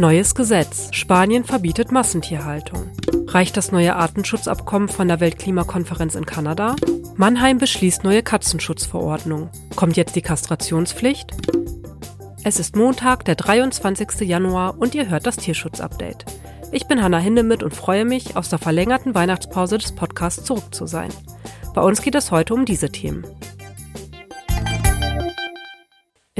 Neues Gesetz. Spanien verbietet Massentierhaltung. Reicht das neue Artenschutzabkommen von der Weltklimakonferenz in Kanada? Mannheim beschließt neue Katzenschutzverordnung. Kommt jetzt die Kastrationspflicht? Es ist Montag, der 23. Januar und ihr hört das Tierschutz-Update. Ich bin Hanna Hindemith und freue mich, aus der verlängerten Weihnachtspause des Podcasts zurück zu sein. Bei uns geht es heute um diese Themen.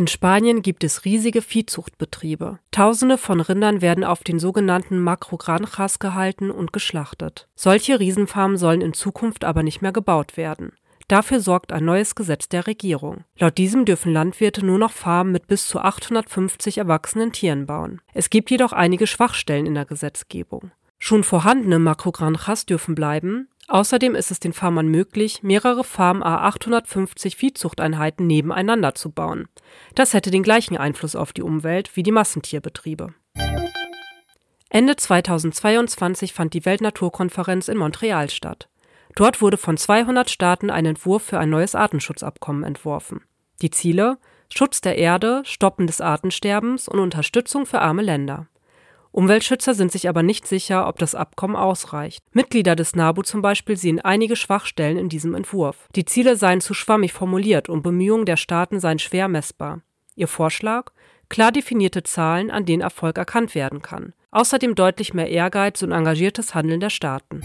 In Spanien gibt es riesige Viehzuchtbetriebe. Tausende von Rindern werden auf den sogenannten Macrogranjas gehalten und geschlachtet. Solche Riesenfarmen sollen in Zukunft aber nicht mehr gebaut werden. Dafür sorgt ein neues Gesetz der Regierung. Laut diesem dürfen Landwirte nur noch Farmen mit bis zu 850 erwachsenen Tieren bauen. Es gibt jedoch einige Schwachstellen in der Gesetzgebung. Schon vorhandene Makrogranjas dürfen bleiben, Außerdem ist es den Farmern möglich, mehrere Farm A850 Viehzuchteinheiten nebeneinander zu bauen. Das hätte den gleichen Einfluss auf die Umwelt wie die Massentierbetriebe. Ende 2022 fand die Weltnaturkonferenz in Montreal statt. Dort wurde von 200 Staaten ein Entwurf für ein neues Artenschutzabkommen entworfen. Die Ziele Schutz der Erde, Stoppen des Artensterbens und Unterstützung für arme Länder. Umweltschützer sind sich aber nicht sicher, ob das Abkommen ausreicht. Mitglieder des NABU zum Beispiel sehen einige Schwachstellen in diesem Entwurf. Die Ziele seien zu schwammig formuliert und Bemühungen der Staaten seien schwer messbar. Ihr Vorschlag? Klar definierte Zahlen, an denen Erfolg erkannt werden kann. Außerdem deutlich mehr Ehrgeiz und engagiertes Handeln der Staaten.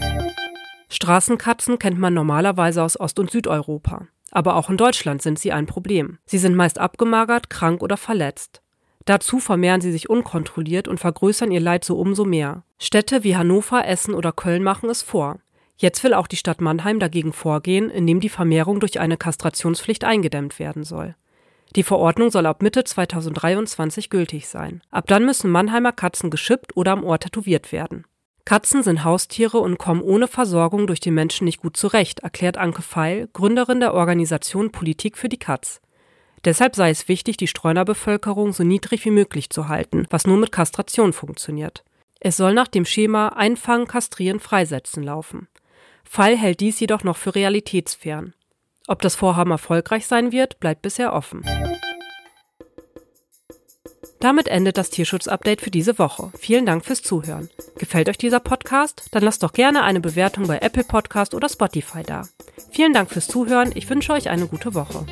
Straßenkatzen kennt man normalerweise aus Ost- und Südeuropa. Aber auch in Deutschland sind sie ein Problem. Sie sind meist abgemagert, krank oder verletzt. Dazu vermehren sie sich unkontrolliert und vergrößern ihr Leid so umso mehr. Städte wie Hannover, Essen oder Köln machen es vor. Jetzt will auch die Stadt Mannheim dagegen vorgehen, indem die Vermehrung durch eine Kastrationspflicht eingedämmt werden soll. Die Verordnung soll ab Mitte 2023 gültig sein. Ab dann müssen Mannheimer Katzen geschippt oder am Ohr tätowiert werden. Katzen sind Haustiere und kommen ohne Versorgung durch den Menschen nicht gut zurecht, erklärt Anke Feil, Gründerin der Organisation Politik für die Katz. Deshalb sei es wichtig, die Streunerbevölkerung so niedrig wie möglich zu halten, was nur mit Kastration funktioniert. Es soll nach dem Schema Einfangen, Kastrieren, Freisetzen laufen. Fall hält dies jedoch noch für realitätsfern. Ob das Vorhaben erfolgreich sein wird, bleibt bisher offen. Damit endet das Tierschutz-Update für diese Woche. Vielen Dank fürs Zuhören. Gefällt euch dieser Podcast? Dann lasst doch gerne eine Bewertung bei Apple Podcast oder Spotify da. Vielen Dank fürs Zuhören. Ich wünsche euch eine gute Woche.